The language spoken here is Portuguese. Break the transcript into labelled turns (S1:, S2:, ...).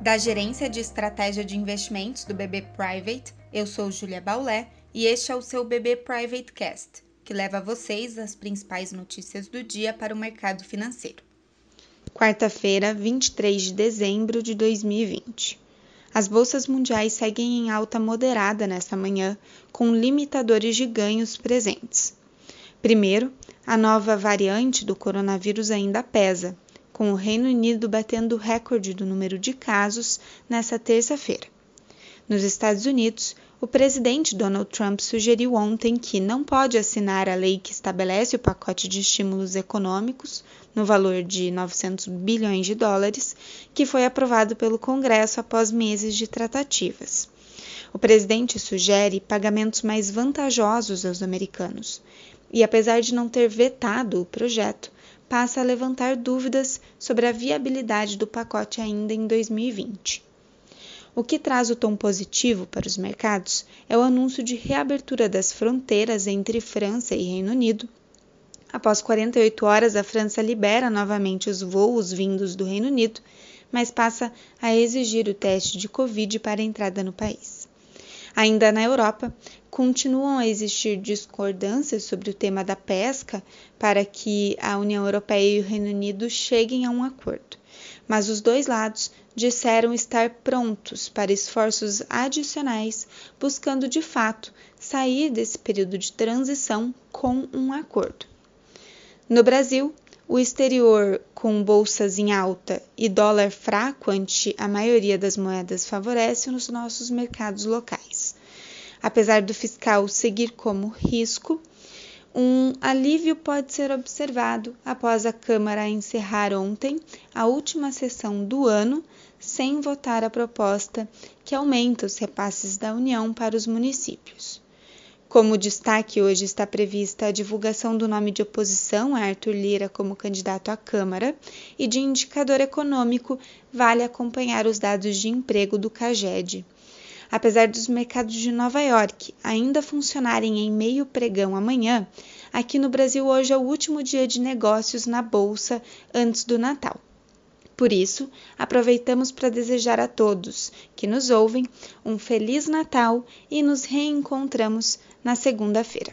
S1: Da Gerência de Estratégia de Investimentos do BB Private, eu sou Julia Baulé e este é o seu BB Private Cast, que leva a vocês as principais notícias do dia para o mercado financeiro.
S2: Quarta-feira, 23 de dezembro de 2020. As bolsas mundiais seguem em alta moderada nesta manhã, com limitadores de ganhos presentes. Primeiro, a nova variante do coronavírus ainda pesa, com o Reino Unido batendo o recorde do número de casos nesta terça-feira. Nos Estados Unidos, o presidente Donald Trump sugeriu ontem que não pode assinar a lei que estabelece o pacote de estímulos econômicos, no valor de 900 bilhões de dólares, que foi aprovado pelo Congresso após meses de tratativas. O presidente sugere pagamentos mais vantajosos aos americanos, e apesar de não ter vetado o projeto, passa a levantar dúvidas sobre a viabilidade do pacote ainda em 2020. O que traz o tom positivo para os mercados é o anúncio de reabertura das fronteiras entre França e Reino Unido. Após 48 horas, a França libera novamente os voos vindos do Reino Unido, mas passa a exigir o teste de Covid para a entrada no país. Ainda na Europa, continuam a existir discordâncias sobre o tema da pesca para que a União Europeia e o Reino Unido cheguem a um acordo. Mas os dois lados disseram estar prontos para esforços adicionais, buscando de fato sair desse período de transição com um acordo. No Brasil, o exterior com bolsas em alta e dólar fraco ante a maioria das moedas favorece os nossos mercados locais apesar do fiscal seguir como risco, um alívio pode ser observado após a Câmara encerrar ontem a última sessão do ano sem votar a proposta que aumenta os repasses da União para os municípios. Como destaque, hoje está prevista a divulgação do nome de oposição a Arthur Lira como candidato à Câmara e de indicador econômico, vale acompanhar os dados de emprego do CAGED. Apesar dos mercados de Nova York ainda funcionarem em meio pregão amanhã, aqui no Brasil hoje é o último dia de negócios na bolsa antes do Natal. Por isso, aproveitamos para desejar a todos que nos ouvem um Feliz Natal e nos reencontramos na segunda-feira.